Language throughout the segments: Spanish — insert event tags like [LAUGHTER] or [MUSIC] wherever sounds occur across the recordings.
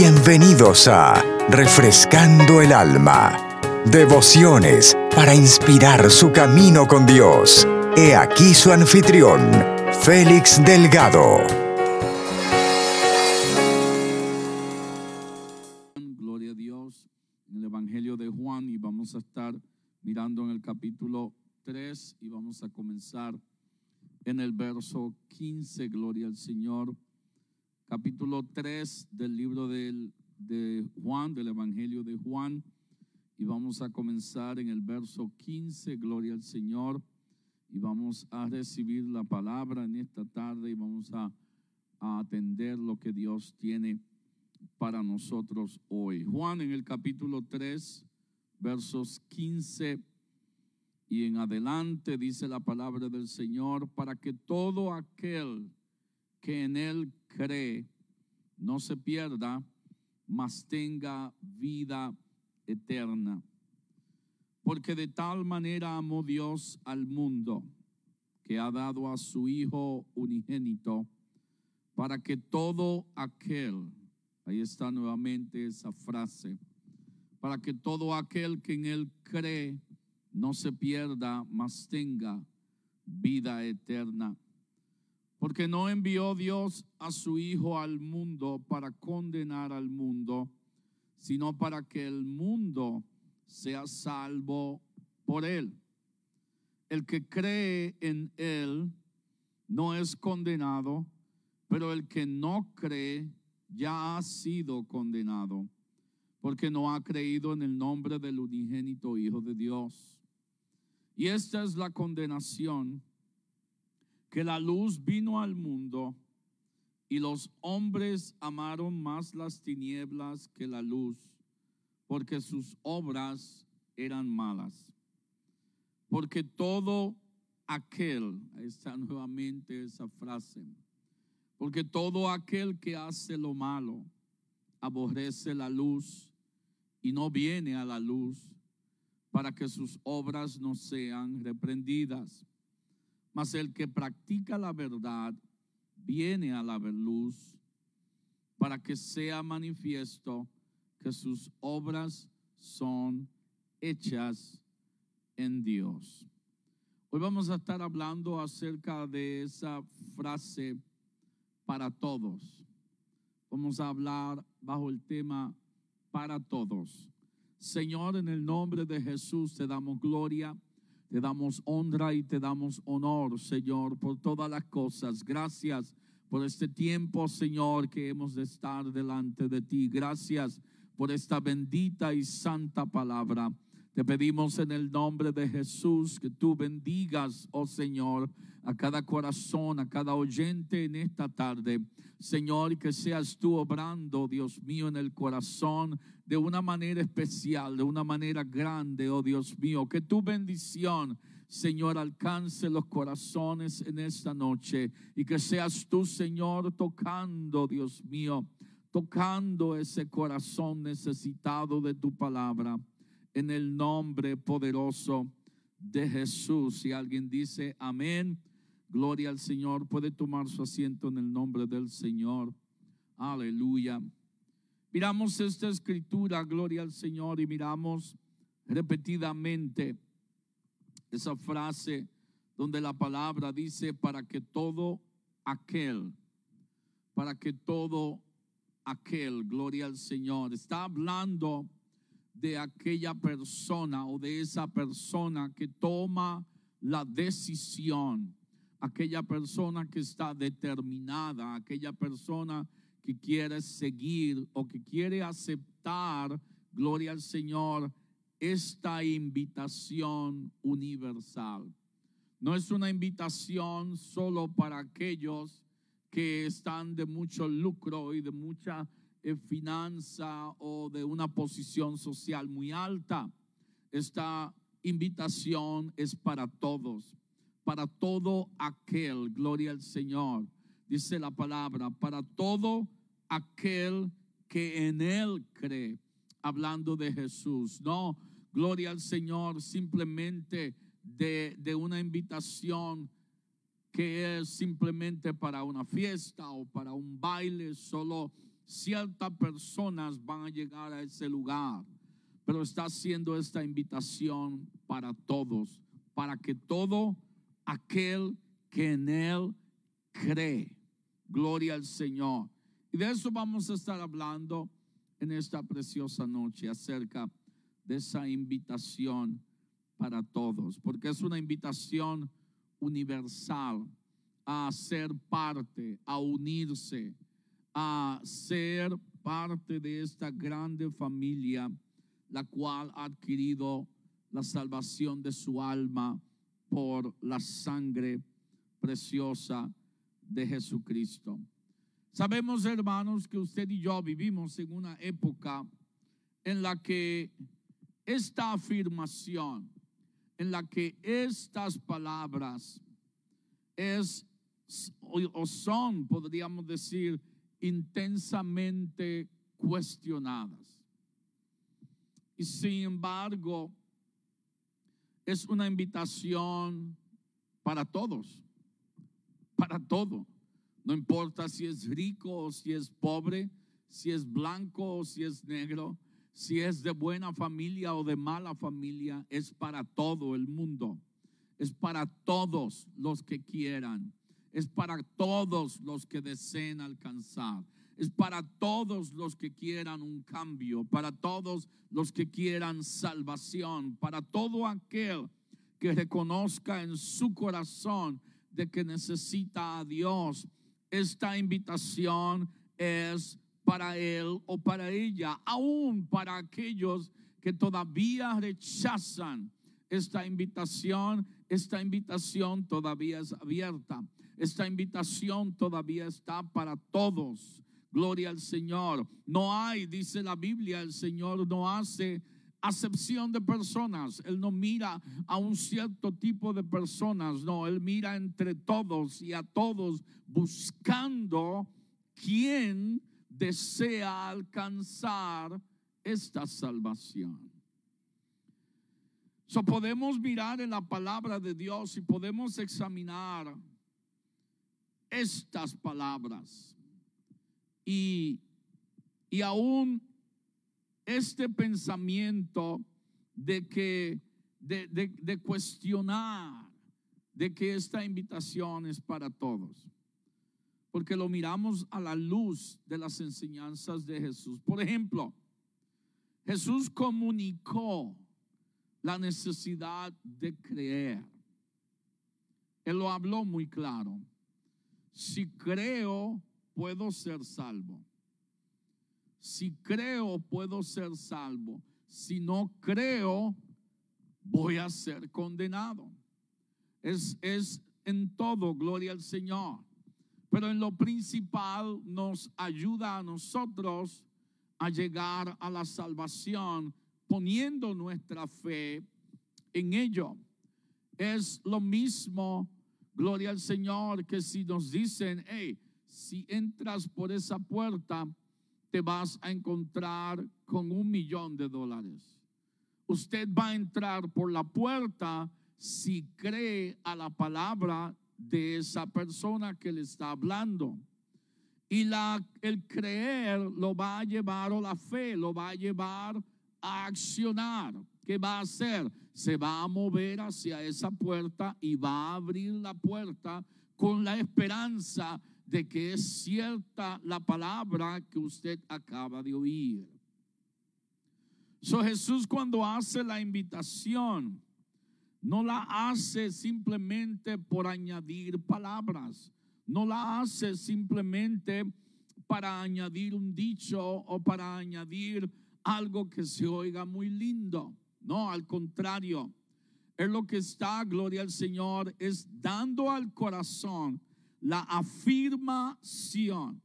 Bienvenidos a Refrescando el Alma. Devociones para inspirar su camino con Dios. He aquí su anfitrión, Félix Delgado. Gloria a Dios en el Evangelio de Juan y vamos a estar mirando en el capítulo 3 y vamos a comenzar en el verso 15. Gloria al Señor capítulo 3 del libro del, de Juan, del Evangelio de Juan. Y vamos a comenzar en el verso 15, gloria al Señor. Y vamos a recibir la palabra en esta tarde y vamos a, a atender lo que Dios tiene para nosotros hoy. Juan en el capítulo 3, versos 15 y en adelante dice la palabra del Señor, para que todo aquel que en él cree no se pierda, mas tenga vida eterna. Porque de tal manera amó Dios al mundo que ha dado a su Hijo unigénito para que todo aquel, ahí está nuevamente esa frase, para que todo aquel que en él cree no se pierda, mas tenga vida eterna. Porque no envió Dios a su Hijo al mundo para condenar al mundo, sino para que el mundo sea salvo por él. El que cree en él no es condenado, pero el que no cree ya ha sido condenado, porque no ha creído en el nombre del unigénito Hijo de Dios. Y esta es la condenación que la luz vino al mundo y los hombres amaron más las tinieblas que la luz, porque sus obras eran malas. Porque todo aquel, está nuevamente esa frase, porque todo aquel que hace lo malo aborrece la luz y no viene a la luz para que sus obras no sean reprendidas. Mas el que practica la verdad viene a la luz para que sea manifiesto que sus obras son hechas en Dios. Hoy vamos a estar hablando acerca de esa frase para todos. Vamos a hablar bajo el tema para todos. Señor, en el nombre de Jesús te damos gloria te damos honra y te damos honor, Señor, por todas las cosas. Gracias por este tiempo, Señor, que hemos de estar delante de ti. Gracias por esta bendita y santa palabra. Te pedimos en el nombre de Jesús que tú bendigas, oh Señor, a cada corazón, a cada oyente en esta tarde. Señor, que seas tú obrando, Dios mío, en el corazón de una manera especial, de una manera grande, oh Dios mío. Que tu bendición, Señor, alcance los corazones en esta noche y que seas tú, Señor, tocando, Dios mío, tocando ese corazón necesitado de tu palabra en el nombre poderoso de Jesús. Si alguien dice amén, gloria al Señor, puede tomar su asiento en el nombre del Señor. Aleluya. Miramos esta escritura, gloria al Señor, y miramos repetidamente esa frase donde la palabra dice para que todo aquel, para que todo aquel, gloria al Señor, está hablando de aquella persona o de esa persona que toma la decisión, aquella persona que está determinada, aquella persona que quiere seguir o que quiere aceptar, gloria al Señor, esta invitación universal. No es una invitación solo para aquellos que están de mucho lucro y de mucha finanza o de una posición social muy alta. Esta invitación es para todos, para todo aquel, gloria al Señor, dice la palabra, para todo aquel que en Él cree, hablando de Jesús. No, gloria al Señor, simplemente de, de una invitación que es simplemente para una fiesta o para un baile, solo ciertas personas van a llegar a ese lugar, pero está haciendo esta invitación para todos, para que todo aquel que en Él cree, gloria al Señor. Y de eso vamos a estar hablando en esta preciosa noche, acerca de esa invitación para todos, porque es una invitación universal a ser parte, a unirse, a ser parte de esta grande familia, la cual ha adquirido la salvación de su alma por la sangre preciosa de Jesucristo. Sabemos, hermanos, que usted y yo vivimos en una época en la que esta afirmación, en la que estas palabras es o son, podríamos decir, intensamente cuestionadas. Y sin embargo, es una invitación para todos, para todo. No importa si es rico o si es pobre, si es blanco o si es negro, si es de buena familia o de mala familia, es para todo el mundo. Es para todos los que quieran es para todos los que deseen alcanzar, es para todos los que quieran un cambio, para todos los que quieran salvación, para todo aquel que reconozca en su corazón de que necesita a Dios. Esta invitación es para él o para ella, aún para aquellos que todavía rechazan esta invitación, esta invitación todavía es abierta. Esta invitación todavía está para todos. Gloria al Señor. No hay, dice la Biblia, el Señor no hace acepción de personas. Él no mira a un cierto tipo de personas. No, Él mira entre todos y a todos buscando quien desea alcanzar esta salvación. So podemos mirar en la palabra de Dios y podemos examinar estas palabras. Y, y aún este pensamiento de que, de, de, de cuestionar de que esta invitación es para todos. Porque lo miramos a la luz de las enseñanzas de Jesús. Por ejemplo, Jesús comunicó la necesidad de creer. Él lo habló muy claro. Si creo, puedo ser salvo. Si creo, puedo ser salvo. Si no creo, voy a ser condenado. Es, es en todo, gloria al Señor. Pero en lo principal nos ayuda a nosotros a llegar a la salvación poniendo nuestra fe en ello. Es lo mismo Gloria al Señor que si nos dicen, hey, si entras por esa puerta, te vas a encontrar con un millón de dólares. Usted va a entrar por la puerta si cree a la palabra de esa persona que le está hablando. Y la, el creer lo va a llevar, o la fe lo va a llevar a accionar. ¿Qué va a hacer? Se va a mover hacia esa puerta y va a abrir la puerta con la esperanza de que es cierta la palabra que usted acaba de oír. So Jesús cuando hace la invitación, no la hace simplemente por añadir palabras, no la hace simplemente para añadir un dicho o para añadir algo que se oiga muy lindo. No, al contrario, es lo que está, gloria al Señor, es dando al corazón la afirmación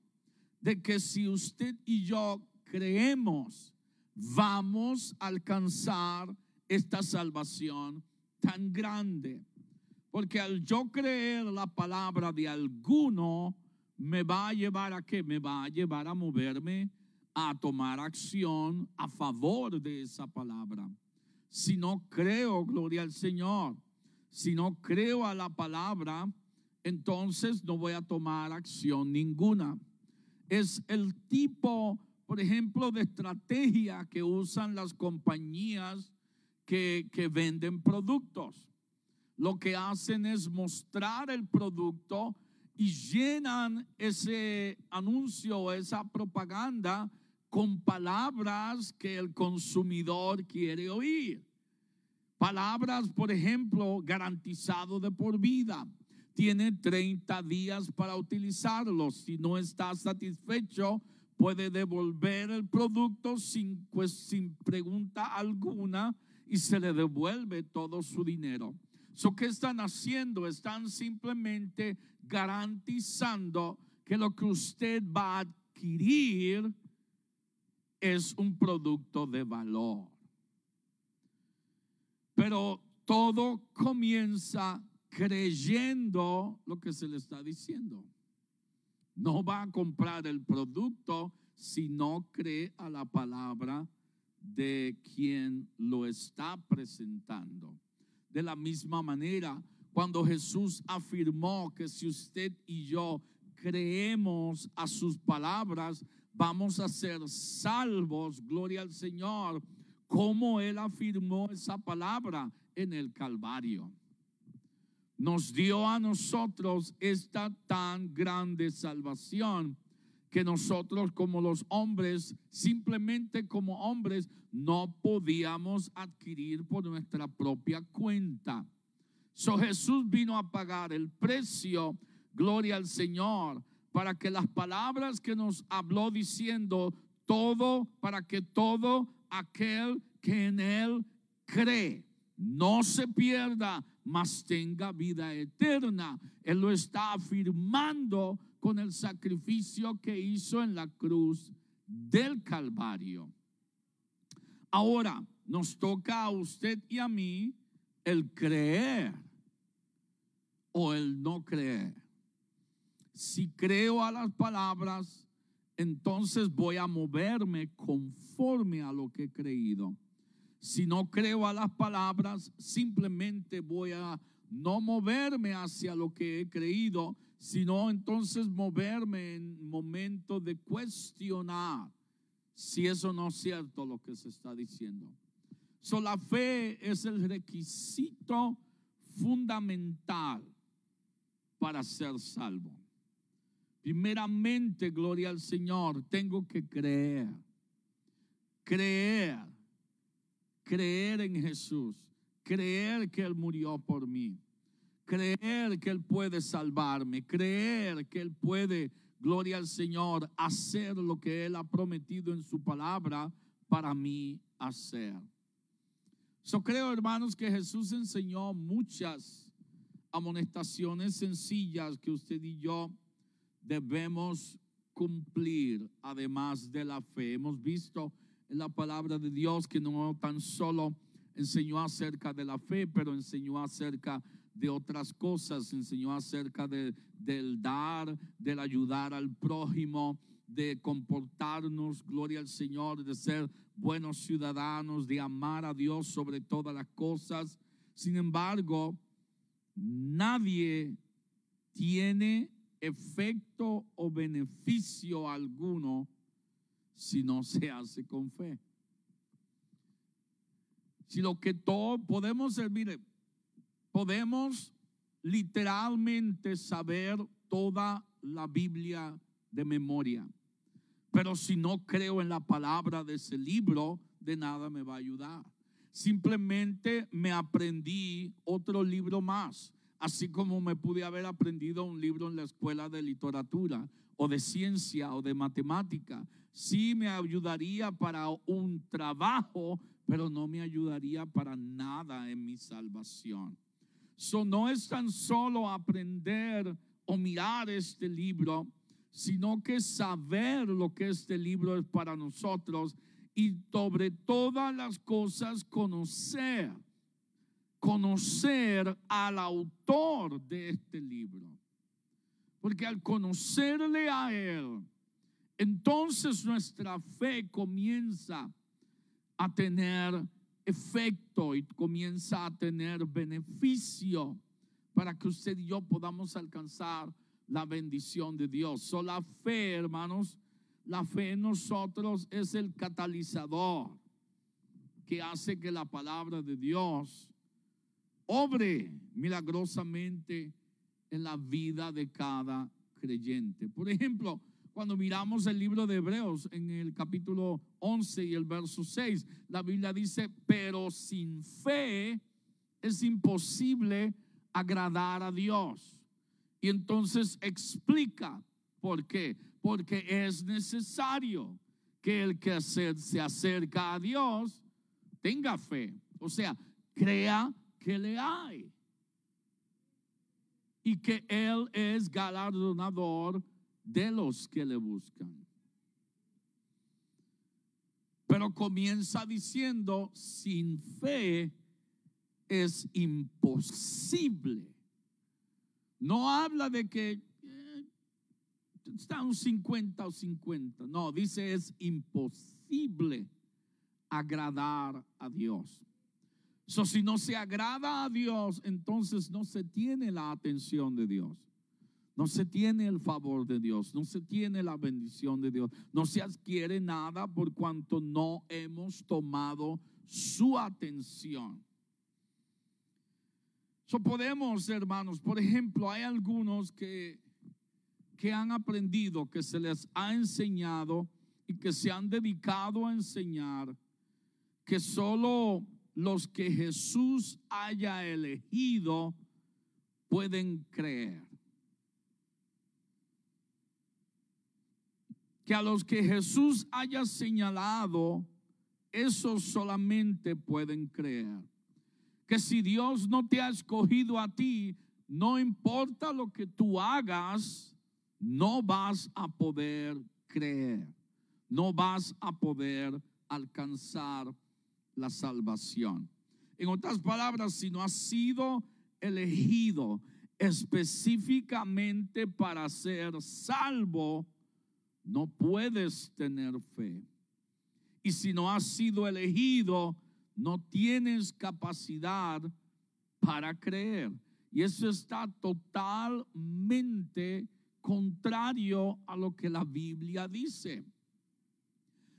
de que si usted y yo creemos, vamos a alcanzar esta salvación tan grande. Porque al yo creer la palabra de alguno, me va a llevar a qué? Me va a llevar a moverme, a tomar acción a favor de esa palabra si no creo, gloria al Señor, si no creo a la palabra, entonces no voy a tomar acción ninguna. es el tipo, por ejemplo, de estrategia que usan las compañías que, que venden productos. Lo que hacen es mostrar el producto y llenan ese anuncio, esa propaganda con palabras que el consumidor quiere oír. Palabras, por ejemplo, garantizado de por vida. Tiene 30 días para utilizarlo. Si no está satisfecho, puede devolver el producto sin, pues, sin pregunta alguna y se le devuelve todo su dinero. So, ¿Qué están haciendo? Están simplemente garantizando que lo que usted va a adquirir es un producto de valor. Pero todo comienza creyendo lo que se le está diciendo. No va a comprar el producto si no cree a la palabra de quien lo está presentando. De la misma manera, cuando Jesús afirmó que si usted y yo creemos a sus palabras, vamos a ser salvos, gloria al Señor, como Él afirmó esa palabra en el Calvario. Nos dio a nosotros esta tan grande salvación que nosotros como los hombres, simplemente como hombres, no podíamos adquirir por nuestra propia cuenta. So Jesús vino a pagar el precio, gloria al Señor, para que las palabras que nos habló diciendo todo, para que todo aquel que en él cree no se pierda, mas tenga vida eterna. Él lo está afirmando con el sacrificio que hizo en la cruz del Calvario. Ahora nos toca a usted y a mí el creer o el no creer si creo a las palabras, entonces voy a moverme conforme a lo que he creído. Si no creo a las palabras, simplemente voy a no moverme hacia lo que he creído, sino entonces moverme en momento de cuestionar si eso no es cierto lo que se está diciendo. So, la fe es el requisito fundamental para ser salvo. Primeramente, gloria al Señor, tengo que creer. Creer. Creer en Jesús. Creer que Él murió por mí. Creer que Él puede salvarme. Creer que Él puede, gloria al Señor, hacer lo que Él ha prometido en su palabra para mí hacer. Yo creo, hermanos, que Jesús enseñó muchas amonestaciones sencillas que usted y yo debemos cumplir además de la fe. Hemos visto en la palabra de Dios que no tan solo enseñó acerca de la fe, pero enseñó acerca de otras cosas, enseñó acerca de, del dar, del ayudar al prójimo, de comportarnos, gloria al Señor, de ser buenos ciudadanos, de amar a Dios sobre todas las cosas. Sin embargo, nadie tiene efecto o beneficio alguno si no se hace con fe. Si lo que todo podemos mire, podemos literalmente saber toda la Biblia de memoria, pero si no creo en la palabra de ese libro, de nada me va a ayudar. Simplemente me aprendí otro libro más así como me pude haber aprendido un libro en la escuela de literatura o de ciencia o de matemática. Sí me ayudaría para un trabajo, pero no me ayudaría para nada en mi salvación. So, no es tan solo aprender o mirar este libro, sino que saber lo que este libro es para nosotros y sobre todas las cosas conocer conocer al autor de este libro. Porque al conocerle a Él, entonces nuestra fe comienza a tener efecto y comienza a tener beneficio para que usted y yo podamos alcanzar la bendición de Dios. La fe, hermanos, la fe en nosotros es el catalizador que hace que la palabra de Dios obre milagrosamente en la vida de cada creyente. Por ejemplo, cuando miramos el libro de Hebreos en el capítulo 11 y el verso 6, la Biblia dice, pero sin fe es imposible agradar a Dios. Y entonces explica por qué. Porque es necesario que el que se acerca a Dios tenga fe. O sea, crea que le hay. Y que Él es galardonador de los que le buscan. Pero comienza diciendo, sin fe es imposible. No habla de que eh, está un 50 o 50. No, dice es imposible agradar a Dios. So, si no se agrada a Dios, entonces no se tiene la atención de Dios. No se tiene el favor de Dios, no se tiene la bendición de Dios, no se adquiere nada por cuanto no hemos tomado su atención. So podemos, hermanos, por ejemplo, hay algunos que, que han aprendido, que se les ha enseñado y que se han dedicado a enseñar que solo los que Jesús haya elegido pueden creer. Que a los que Jesús haya señalado, esos solamente pueden creer. Que si Dios no te ha escogido a ti, no importa lo que tú hagas, no vas a poder creer. No vas a poder alcanzar la salvación. En otras palabras, si no has sido elegido específicamente para ser salvo, no puedes tener fe. Y si no has sido elegido, no tienes capacidad para creer. Y eso está totalmente contrario a lo que la Biblia dice.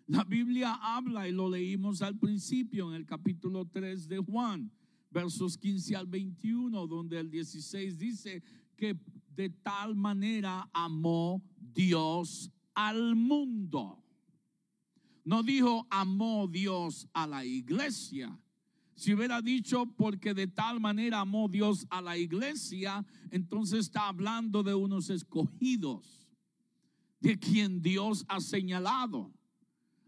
La Biblia habla, y lo leímos al principio en el capítulo 3 de Juan, versos 15 al 21, donde el 16 dice que de tal manera amó Dios al mundo. No dijo amó Dios a la iglesia. Si hubiera dicho porque de tal manera amó Dios a la iglesia, entonces está hablando de unos escogidos, de quien Dios ha señalado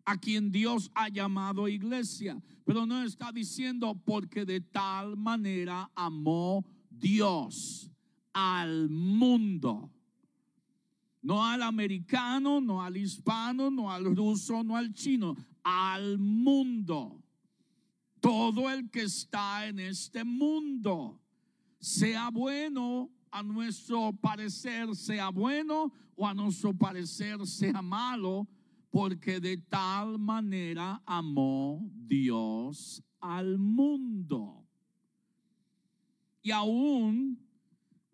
a quien Dios ha llamado iglesia. Pero no está diciendo porque de tal manera amó Dios al mundo. No al americano, no al hispano, no al ruso, no al chino, al mundo. Todo el que está en este mundo, sea bueno a nuestro parecer, sea bueno o a nuestro parecer, sea malo, porque de tal manera amó Dios al mundo. Y aún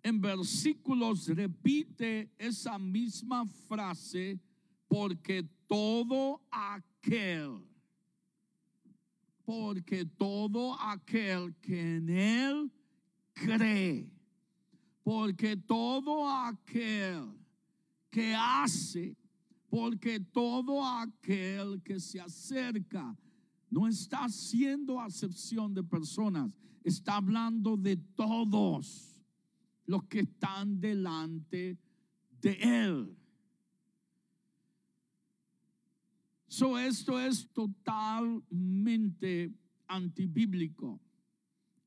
en versículos repite esa misma frase, porque todo aquel, porque todo aquel que en él cree, porque todo aquel que hace porque todo aquel que se acerca no está haciendo acepción de personas, está hablando de todos los que están delante de Él. So, esto es totalmente antibíblico.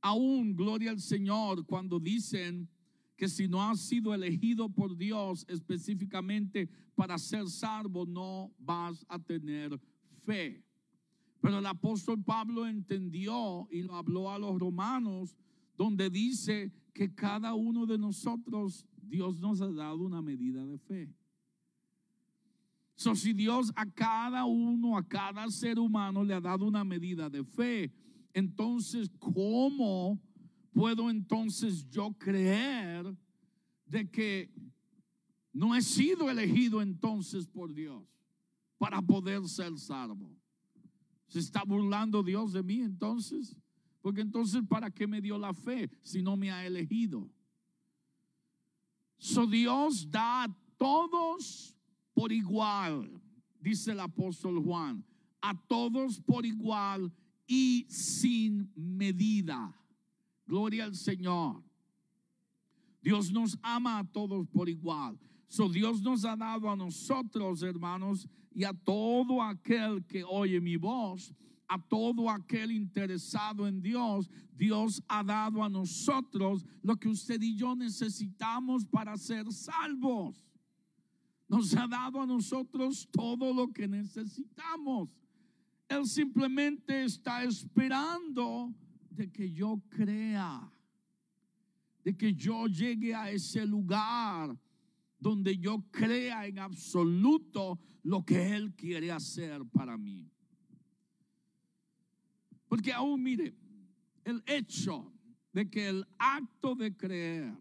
Aún, gloria al Señor, cuando dicen que si no has sido elegido por Dios específicamente para ser salvo, no vas a tener fe. Pero el apóstol Pablo entendió y lo habló a los romanos, donde dice que cada uno de nosotros, Dios nos ha dado una medida de fe. So, si Dios a cada uno, a cada ser humano le ha dado una medida de fe, entonces, ¿cómo puedo entonces yo creer de que no he sido elegido entonces por Dios para poder ser salvo. ¿Se está burlando Dios de mí entonces? Porque entonces, ¿para qué me dio la fe si no me ha elegido? So Dios da a todos por igual, dice el apóstol Juan, a todos por igual y sin medida. Gloria al Señor. Dios nos ama a todos por igual. So Dios nos ha dado a nosotros, hermanos, y a todo aquel que oye mi voz, a todo aquel interesado en Dios, Dios ha dado a nosotros lo que usted y yo necesitamos para ser salvos. Nos ha dado a nosotros todo lo que necesitamos. Él simplemente está esperando de que yo crea, de que yo llegue a ese lugar donde yo crea en absoluto lo que Él quiere hacer para mí. Porque aún mire, el hecho de que el acto de creer,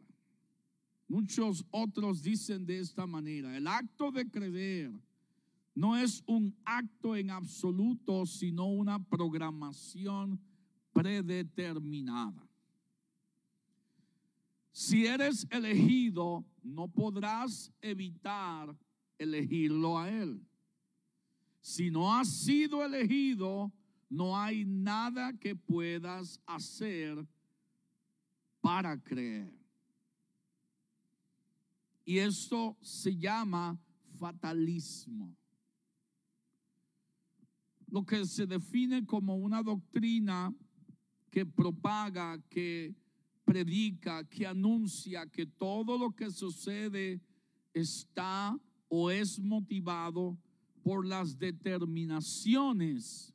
muchos otros dicen de esta manera, el acto de creer no es un acto en absoluto, sino una programación predeterminada. Si eres elegido, no podrás evitar elegirlo a Él. Si no has sido elegido, no hay nada que puedas hacer para creer. Y esto se llama fatalismo. Lo que se define como una doctrina que propaga, que predica, que anuncia que todo lo que sucede está o es motivado por las determinaciones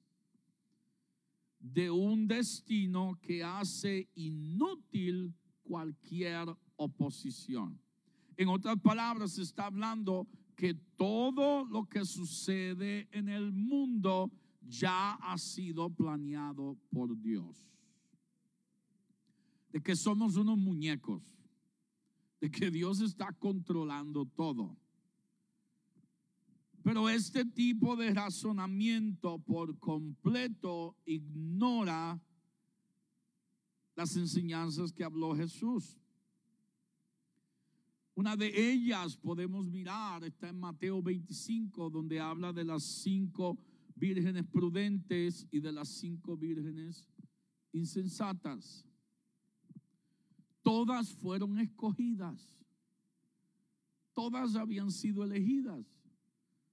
de un destino que hace inútil cualquier oposición. En otras palabras, se está hablando que todo lo que sucede en el mundo ya ha sido planeado por Dios de que somos unos muñecos, de que Dios está controlando todo. Pero este tipo de razonamiento por completo ignora las enseñanzas que habló Jesús. Una de ellas podemos mirar, está en Mateo 25, donde habla de las cinco vírgenes prudentes y de las cinco vírgenes insensatas todas fueron escogidas. Todas habían sido elegidas.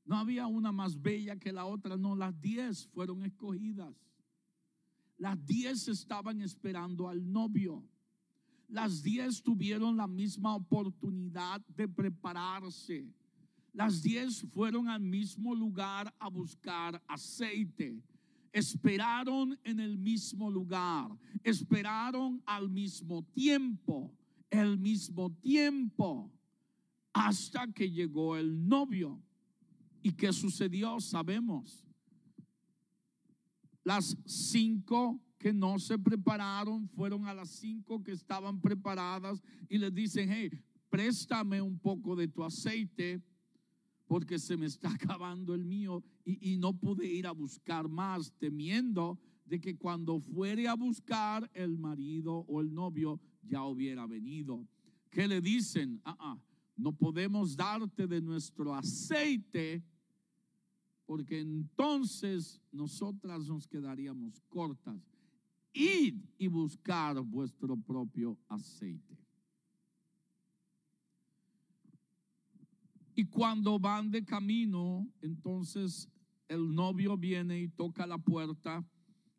No había una más bella que la otra, no, las diez fueron escogidas. Las diez estaban esperando al novio. Las diez tuvieron la misma oportunidad de prepararse. Las diez fueron al mismo lugar a buscar aceite esperaron en el mismo lugar, esperaron al mismo tiempo, el mismo tiempo, hasta que llegó el novio. ¿Y qué sucedió? Sabemos. Las cinco que no se prepararon fueron a las cinco que estaban preparadas y les dicen, hey, préstame un poco de tu aceite porque se me está [LAUGHS] acabando el mío y, no pude ir a buscar más, temiendo de que cuando fuere a buscar el marido o el novio ya hubiera venido. ¿Qué le dicen? Ah, ah, no podemos darte de nuestro aceite porque entonces nosotras nos quedaríamos cortas. Id y buscar vuestro propio aceite. Y cuando van de camino, entonces el novio viene y toca la puerta.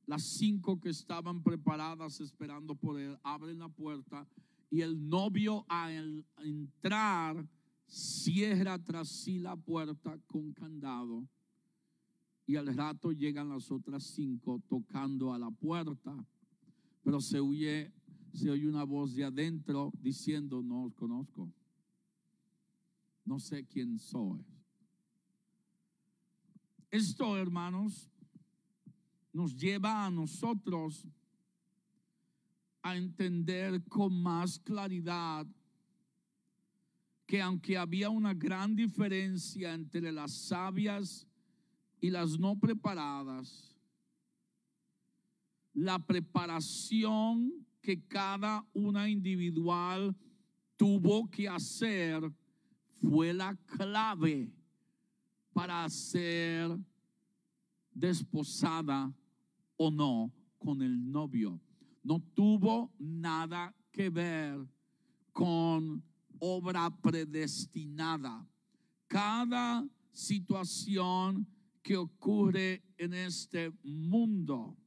Las cinco que estaban preparadas esperando por él abren la puerta y el novio al entrar cierra tras sí la puerta con candado. Y al rato llegan las otras cinco tocando a la puerta. Pero se oye, se oye una voz de adentro diciendo, no os conozco no sé quién soy. Esto, hermanos, nos lleva a nosotros a entender con más claridad que aunque había una gran diferencia entre las sabias y las no preparadas, la preparación que cada una individual tuvo que hacer fue la clave para ser desposada o no con el novio. No tuvo nada que ver con obra predestinada. Cada situación que ocurre en este mundo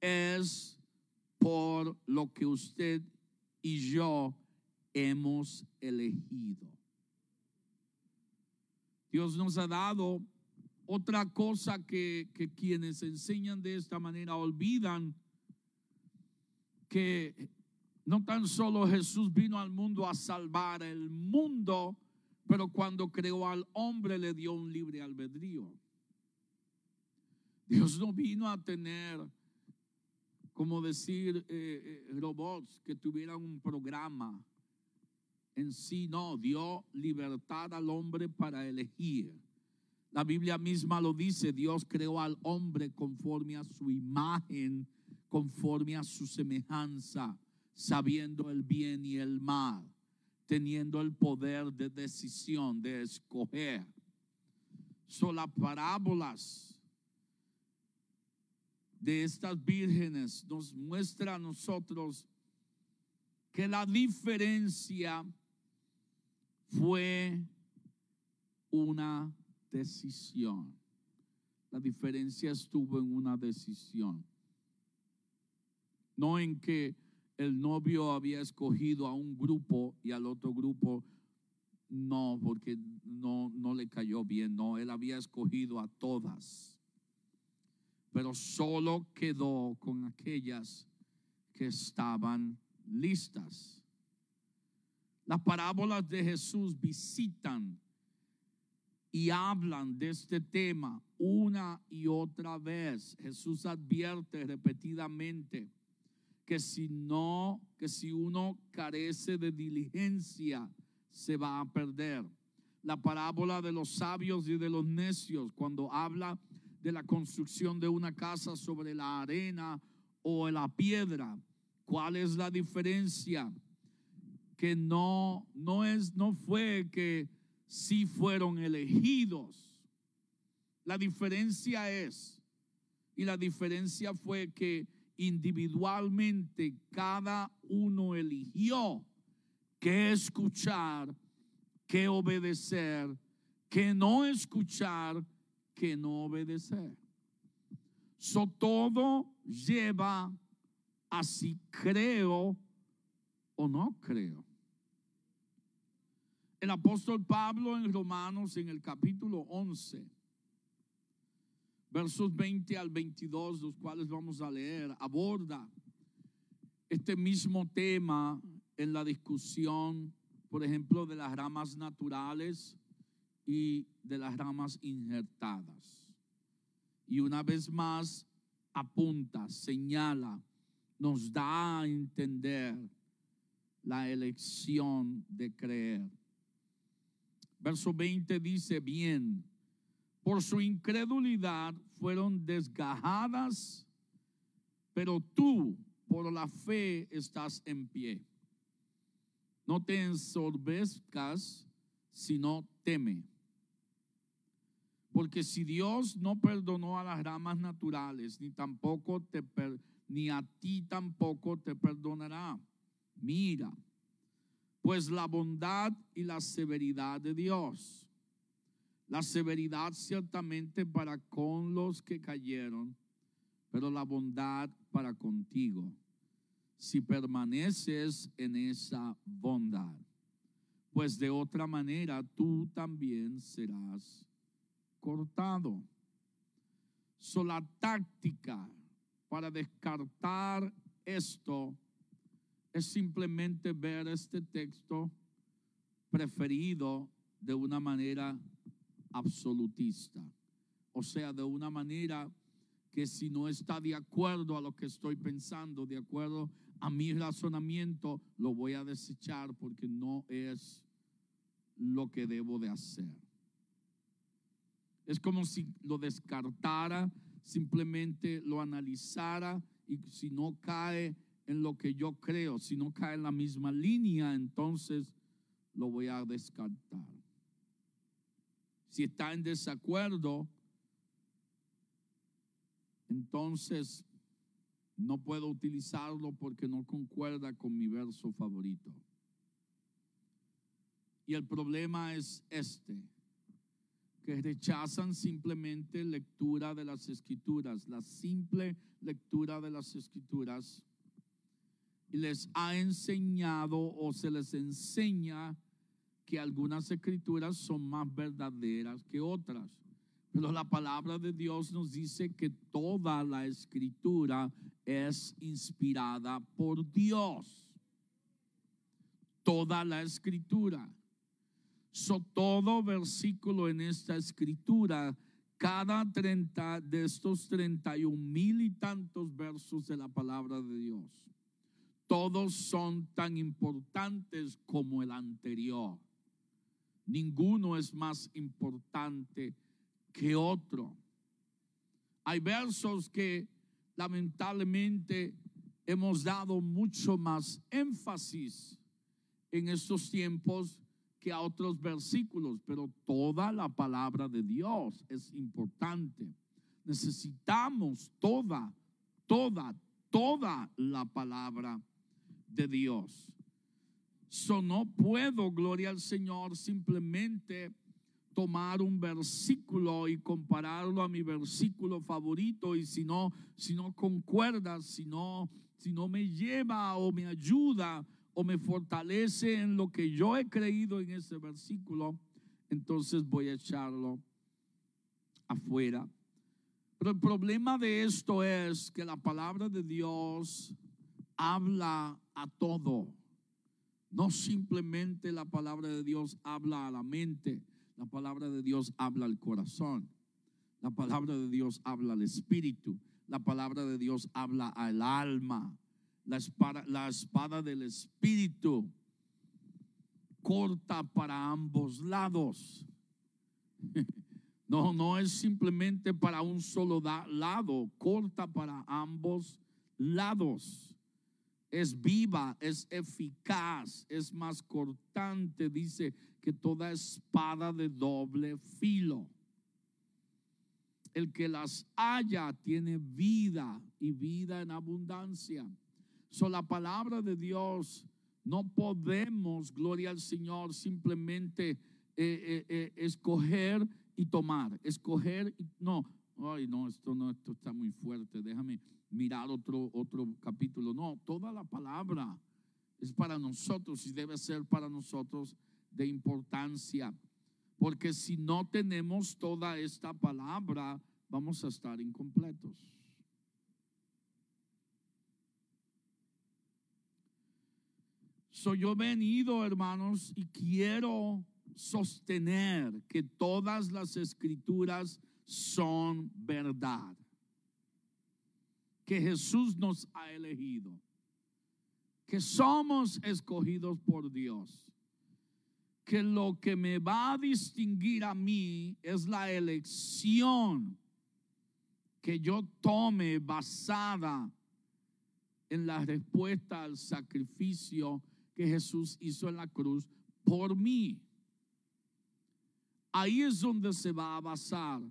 es por lo que usted y yo hemos elegido. Dios nos ha dado otra cosa que, que, quienes enseñan de esta manera olvidan, que no tan solo Jesús vino al mundo a salvar el mundo, pero cuando creó al hombre le dio un libre albedrío. Dios no vino a tener, como decir, eh, eh, robots que tuvieran un programa en sí, no, dio libertad al hombre para elegir. La Biblia misma lo dice, Dios creó al hombre conforme a su imagen, conforme a su semejanza, sabiendo el bien y el mal, teniendo el poder de decisión, de escoger. Son las parábolas de estas vírgenes nos muestra a nosotros que la diferencia fue una decisión. La diferencia estuvo en una decisión. No en que el novio había escogido a un grupo y al otro grupo no, porque no, no le cayó bien. No, él había escogido a todas. Pero solo quedó con aquellas que estaban listas. Las parábolas de Jesús visitan y hablan de este tema una y otra vez. Jesús advierte repetidamente que si no, que si uno carece de diligencia, se va a perder. La parábola de los sabios y de los necios, cuando habla de la construcción de una casa sobre la arena o la piedra, ¿cuál es la diferencia? Que no, no es, no fue que sí fueron elegidos. La diferencia es, y la diferencia fue que individualmente cada uno eligió qué escuchar, qué obedecer, qué no escuchar, qué no obedecer. Todo lleva a si creo o no creo. El apóstol Pablo en Romanos en el capítulo 11, versos 20 al 22, los cuales vamos a leer, aborda este mismo tema en la discusión, por ejemplo, de las ramas naturales y de las ramas injertadas. Y una vez más apunta, señala, nos da a entender la elección de creer. Verso 20 dice, bien, por su incredulidad fueron desgajadas, pero tú por la fe estás en pie. No te ensorbezcas, sino teme. Porque si Dios no perdonó a las ramas naturales, ni tampoco te ni a ti tampoco te perdonará. Mira, pues la bondad y la severidad de Dios. La severidad ciertamente para con los que cayeron, pero la bondad para contigo, si permaneces en esa bondad. Pues de otra manera tú también serás cortado. So la táctica para descartar esto es simplemente ver este texto preferido de una manera absolutista. O sea, de una manera que si no está de acuerdo a lo que estoy pensando, de acuerdo a mi razonamiento, lo voy a desechar porque no es lo que debo de hacer. Es como si lo descartara, simplemente lo analizara y si no cae en lo que yo creo, si no cae en la misma línea, entonces lo voy a descartar. Si está en desacuerdo, entonces no puedo utilizarlo porque no concuerda con mi verso favorito. Y el problema es este, que rechazan simplemente lectura de las escrituras, la simple lectura de las escrituras, les ha enseñado o se les enseña que algunas escrituras son más verdaderas que otras. Pero la palabra de Dios nos dice que toda la escritura es inspirada por Dios. Toda la escritura. So, todo versículo en esta escritura, cada 30 de estos 31 mil y tantos versos de la palabra de Dios, todos son tan importantes como el anterior. Ninguno es más importante que otro. Hay versos que lamentablemente hemos dado mucho más énfasis en estos tiempos que a otros versículos, pero toda la palabra de Dios es importante. Necesitamos toda, toda, toda la palabra de Dios. So no puedo, gloria al Señor, simplemente tomar un versículo y compararlo a mi versículo favorito y si no, si no concuerda, si no, si no me lleva o me ayuda o me fortalece en lo que yo he creído en ese versículo, entonces voy a echarlo afuera. Pero el problema de esto es que la palabra de Dios habla a todo. No simplemente la palabra de Dios habla a la mente, la palabra de Dios habla al corazón. La palabra de Dios habla al espíritu. La palabra de Dios habla al alma la espada, la espada del Espíritu, corta para ambos lados. [LAUGHS] No, no es simplemente para un solo lado, corta para ambos lados. Es viva, es eficaz, es más cortante, dice que toda espada de doble filo. El que las haya tiene vida y vida en abundancia. So, la palabra de Dios no podemos, gloria al Señor, simplemente eh, eh, eh, escoger y tomar, escoger y no. Ay, no, esto no, esto está muy fuerte. Déjame mirar otro, otro capítulo. No, toda la palabra es para nosotros y debe ser para nosotros de importancia. Porque si no tenemos toda esta palabra, vamos a estar incompletos. Soy yo venido, hermanos, y quiero sostener que todas las escrituras son verdad. Que Jesús nos ha elegido. Que somos escogidos por Dios. Que lo que me va a distinguir a mí es la elección que yo tome basada en la respuesta al sacrificio que Jesús hizo en la cruz por mí. Ahí es donde se va a basar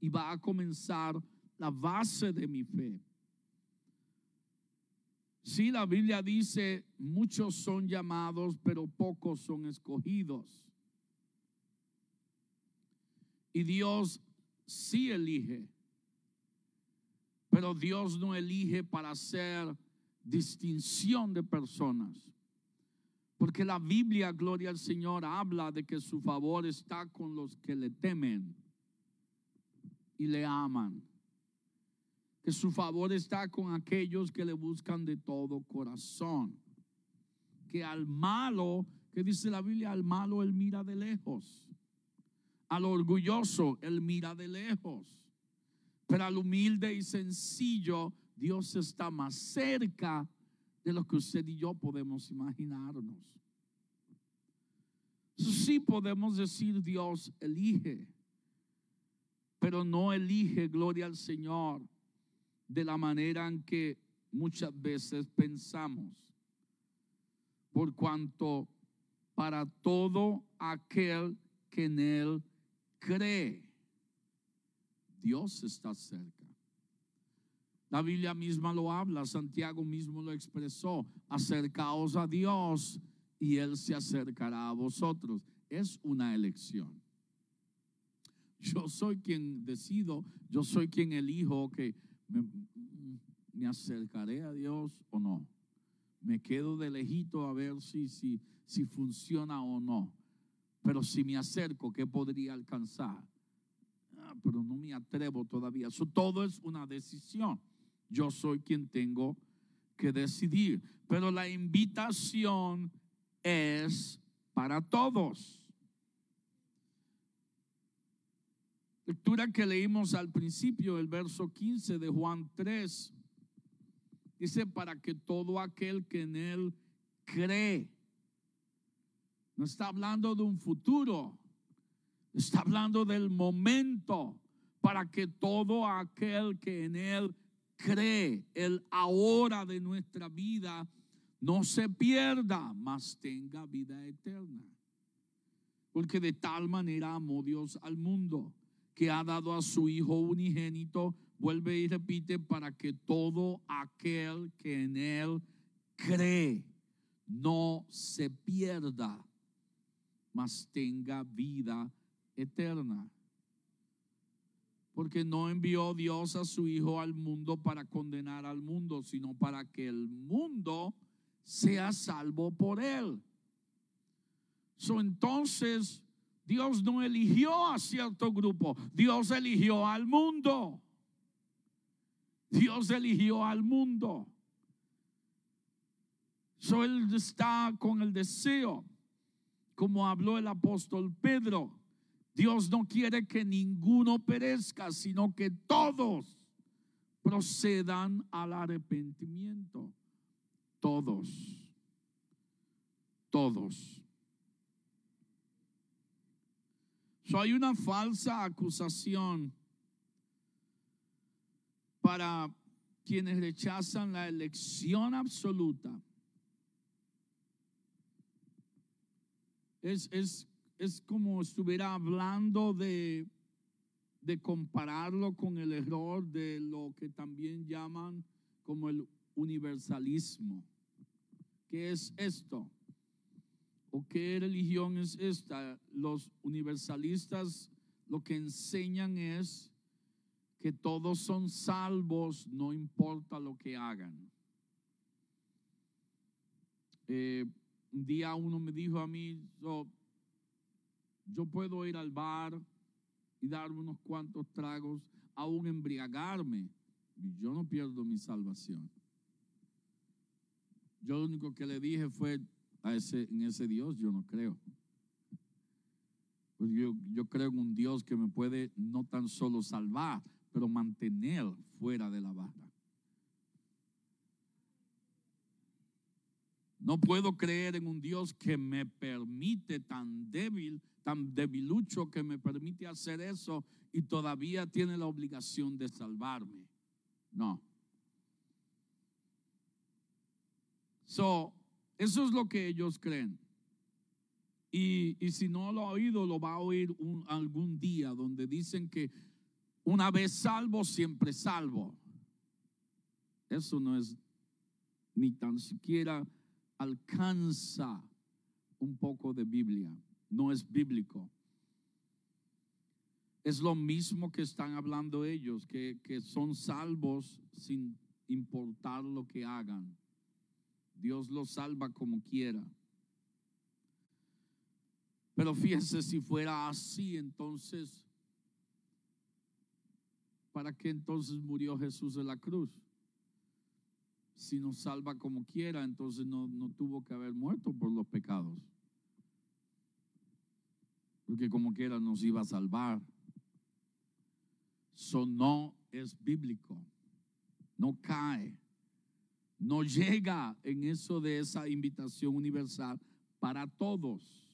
y va a comenzar la base de mi fe. Si la Biblia dice, muchos son llamados, pero pocos son escogidos. Y Dios sí elige, pero Dios no elige para hacer distinción de personas. Porque la Biblia, gloria al Señor, habla de que su favor está con los que le temen y le aman. Que su favor está con aquellos que le buscan de todo corazón. Que al malo, que dice la Biblia, al malo él mira de lejos. Al orgulloso él mira de lejos. Pero al humilde y sencillo Dios está más cerca de lo que usted y yo podemos imaginarnos. Sí podemos decir Dios elige, pero no elige, gloria al Señor, de la manera en que muchas veces pensamos. Por cuanto para todo aquel que en Él cree, Dios está cerca. La Biblia misma lo habla, Santiago mismo lo expresó, acercaos a Dios y Él se acercará a vosotros. Es una elección. Yo soy quien decido, yo soy quien elijo que me, acercaré a Dios o no. Me quedo de lejito a ver si, si, si funciona o no. Pero si me acerco, ¿qué podría alcanzar? Ah, pero no me atrevo todavía. Eso todo es una decisión. Yo soy quien tengo que decidir. Pero la invitación es para todos. Lectura que leímos al principio, el verso 15 de Juan 3. Dice, para que todo aquel que en él cree, no está hablando de un futuro, está hablando del momento, para que todo aquel que en él cree, el ahora de nuestra vida, no se pierda, mas tenga vida eterna. Porque de tal manera amó Dios al mundo, que ha dado a su Hijo unigénito, vuelve y repite, para que todo aquel que en Él cree no se pierda, mas tenga vida eterna. Porque no envió Dios a su Hijo al mundo para condenar al mundo, sino para que el mundo sea salvo por él. So, entonces, Dios no eligió a cierto grupo, Dios eligió al mundo. Dios eligió al mundo. So, él está con el deseo, como habló el apóstol Pedro. Dios no quiere que ninguno perezca, sino que todos procedan al arrepentimiento. Todos. Todos. So, hay una falsa acusación para quienes rechazan la elección absoluta. Es, es, es como estuviera hablando de, de compararlo con el error de lo que también llaman como el universalismo. ¿Qué es esto? ¿O qué religión es esta? Los universalistas lo que enseñan es que todos son salvos, no importa lo que hagan. Eh, un día uno me dijo a mí, yo puedo ir al bar y dar unos cuantos tragos, aún embriagarme, y yo no pierdo mi salvación. Yo lo único que le dije fue, a ese, en ese Dios yo no creo. Pues yo, yo creo en un Dios que me puede no tan solo salvar, pero mantener fuera de la barra. No puedo creer en un Dios que me permite tan débil, tan debilucho que me permite hacer eso y todavía tiene la obligación de salvarme. No. So, eso es lo que ellos creen. Y, si no lo ha oído, lo va a oír algún día, donde dicen que una vez salvo, siempre salvo. Eso no es ni tan siquiera alcanza un poco de Biblia. No es bíblico. Es lo mismo que están hablando ellos, que, que son salvos sin importar lo que hagan. Dios lo salva como quiera. Pero fíjense, si fuera así, entonces, ¿para qué entonces murió Jesús en la cruz? Si nos salva como quiera, entonces no, no tuvo que haber muerto por los pecados. Porque como quiera nos iba a salvar. Eso no es bíblico. No cae no llega en eso de esa invitación universal para todos.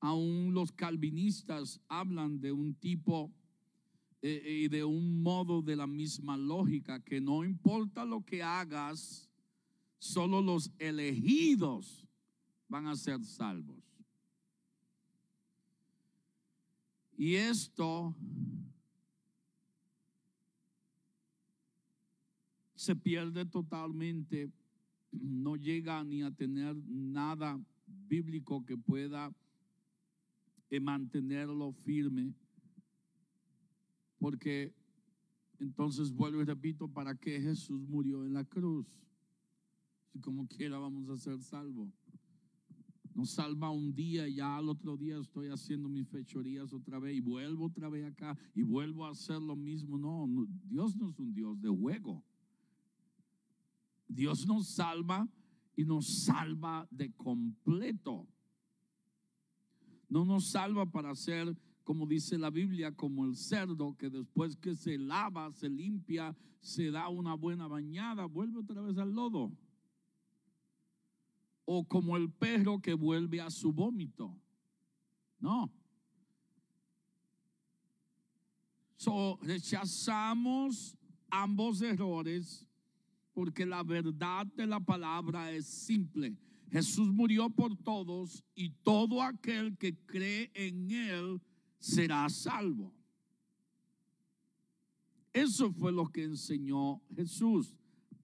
aún los calvinistas hablan de un tipo eh, y de un modo de la misma lógica, que no importa lo que hagas, solo los elegidos van a ser salvos. Y esto se pierde totalmente, no llega ni a tener nada bíblico que pueda eh, mantenerlo firme, porque entonces vuelvo y repito, ¿para qué Jesús murió en la cruz? Si como quiera vamos a ser salvos. Nos salva un día y ya al otro día estoy haciendo mis fechorías otra vez y vuelvo otra vez acá y vuelvo a hacer lo mismo. No, no Dios no es un Dios de juego. Dios nos salva y nos salva de completo. No nos salva para ser, como dice la Biblia, como el cerdo que después que se lava, se limpia, se da una buena bañada, vuelve otra vez al lodo. O como el perro que vuelve a su vómito. No. So, rechazamos ambos errores porque la verdad de la palabra es simple. Jesús murió por todos y todo aquel que cree en Él será salvo. Eso fue lo que enseñó Jesús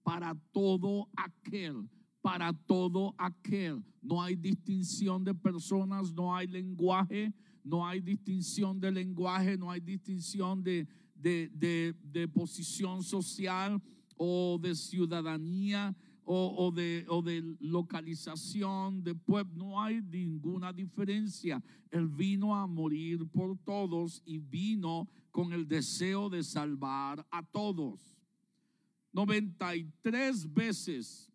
para todo aquel, para todo aquel. No hay distinción de personas, no hay lenguaje, no hay distinción de lenguaje, no hay distinción de, de, de, posición social o de ciudadanía o, de, o de localización de pueblo. No hay ninguna diferencia. Él vino a morir por todos y vino con el deseo de salvar a todos. 93 veces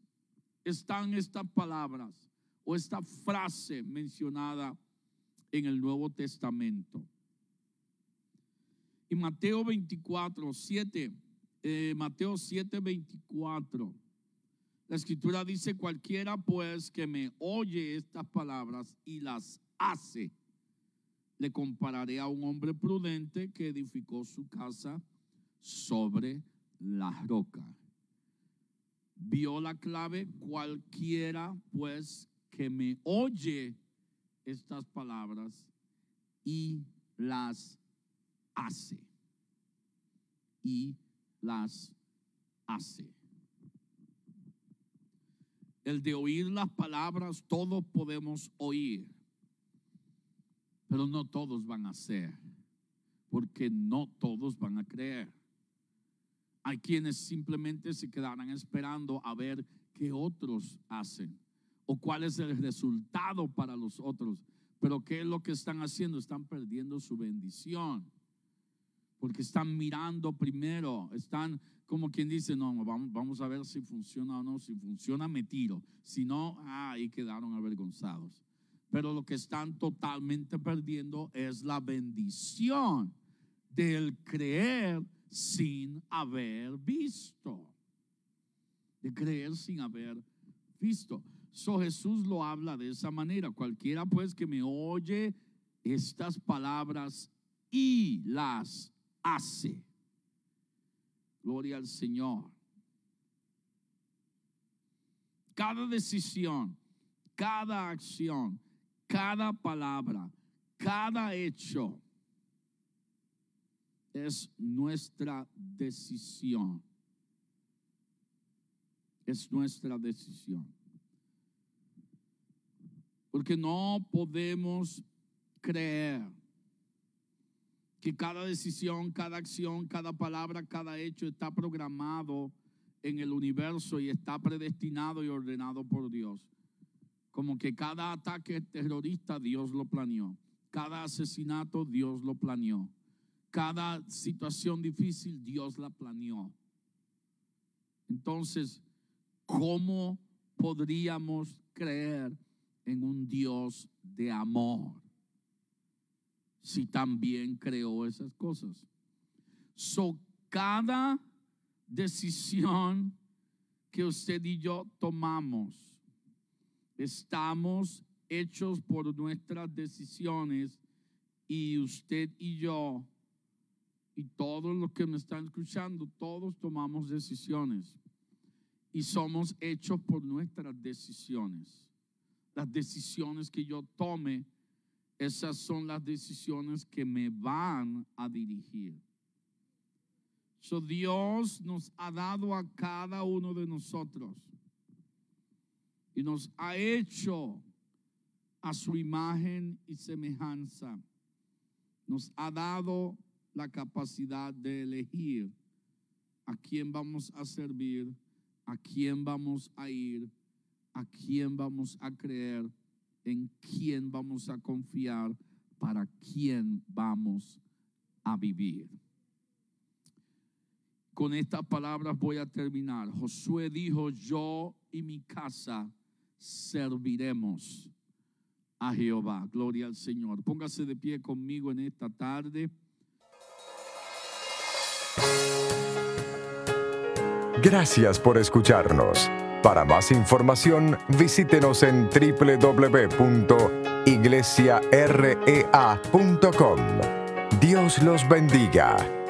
están estas palabras o esta frase mencionada en el Nuevo Testamento. Y Mateo 24, 7 eh, Mateo 7, 24. La escritura dice, cualquiera pues que me oye estas palabras y las hace, le compararé a un hombre prudente que edificó su casa sobre la roca. Vio la clave, cualquiera pues que me oye estas palabras y las hace. Y las hace. El de oír las palabras, todos podemos oír, pero no todos van a hacer, porque no todos van a creer. Hay quienes simplemente se quedarán esperando a ver qué otros hacen o cuál es el resultado para los otros. Pero ¿qué es lo que están haciendo? Están perdiendo su bendición porque están mirando primero, están como quien dice, no, vamos, a ver si funciona o no, si funciona me tiro, si no, ah, ahí quedaron avergonzados. Pero lo que están totalmente perdiendo es la bendición del creer sin haber visto. De creer sin haber visto. So Jesús lo habla de esa manera. Cualquiera pues que me oye estas palabras y las hace. Gloria al Señor. Cada decisión, cada acción, cada palabra, cada hecho es nuestra decisión. Es nuestra decisión. Porque no podemos creer que cada decisión, cada acción, cada palabra, cada hecho está programado en el universo y está predestinado y ordenado por Dios. Como que cada ataque terrorista Dios lo planeó. Cada asesinato Dios lo planeó. Cada situación difícil Dios la planeó. Entonces, ¿cómo podríamos creer en un Dios de amor? Si también creó esas cosas. So, cada decisión que usted y yo tomamos, estamos hechos por nuestras decisiones y usted y yo y todos los que me están escuchando, todos tomamos decisiones y somos hechos por nuestras decisiones. Las decisiones que yo tome, esas son las decisiones que me van a dirigir. So Dios nos ha dado a cada uno de nosotros y nos ha hecho a su imagen y semejanza. Nos ha dado la capacidad de elegir a quién vamos a servir, a quién vamos a ir, a quién vamos a creer, en quién vamos a confiar, para quién vamos a vivir. Con estas palabras voy a terminar. Josué dijo, yo y mi casa serviremos a Jehová. Gloria al Señor. Póngase de pie conmigo en esta tarde. Gracias por escucharnos. Para más información, visítenos en www.iglesiarea.com. Dios los bendiga.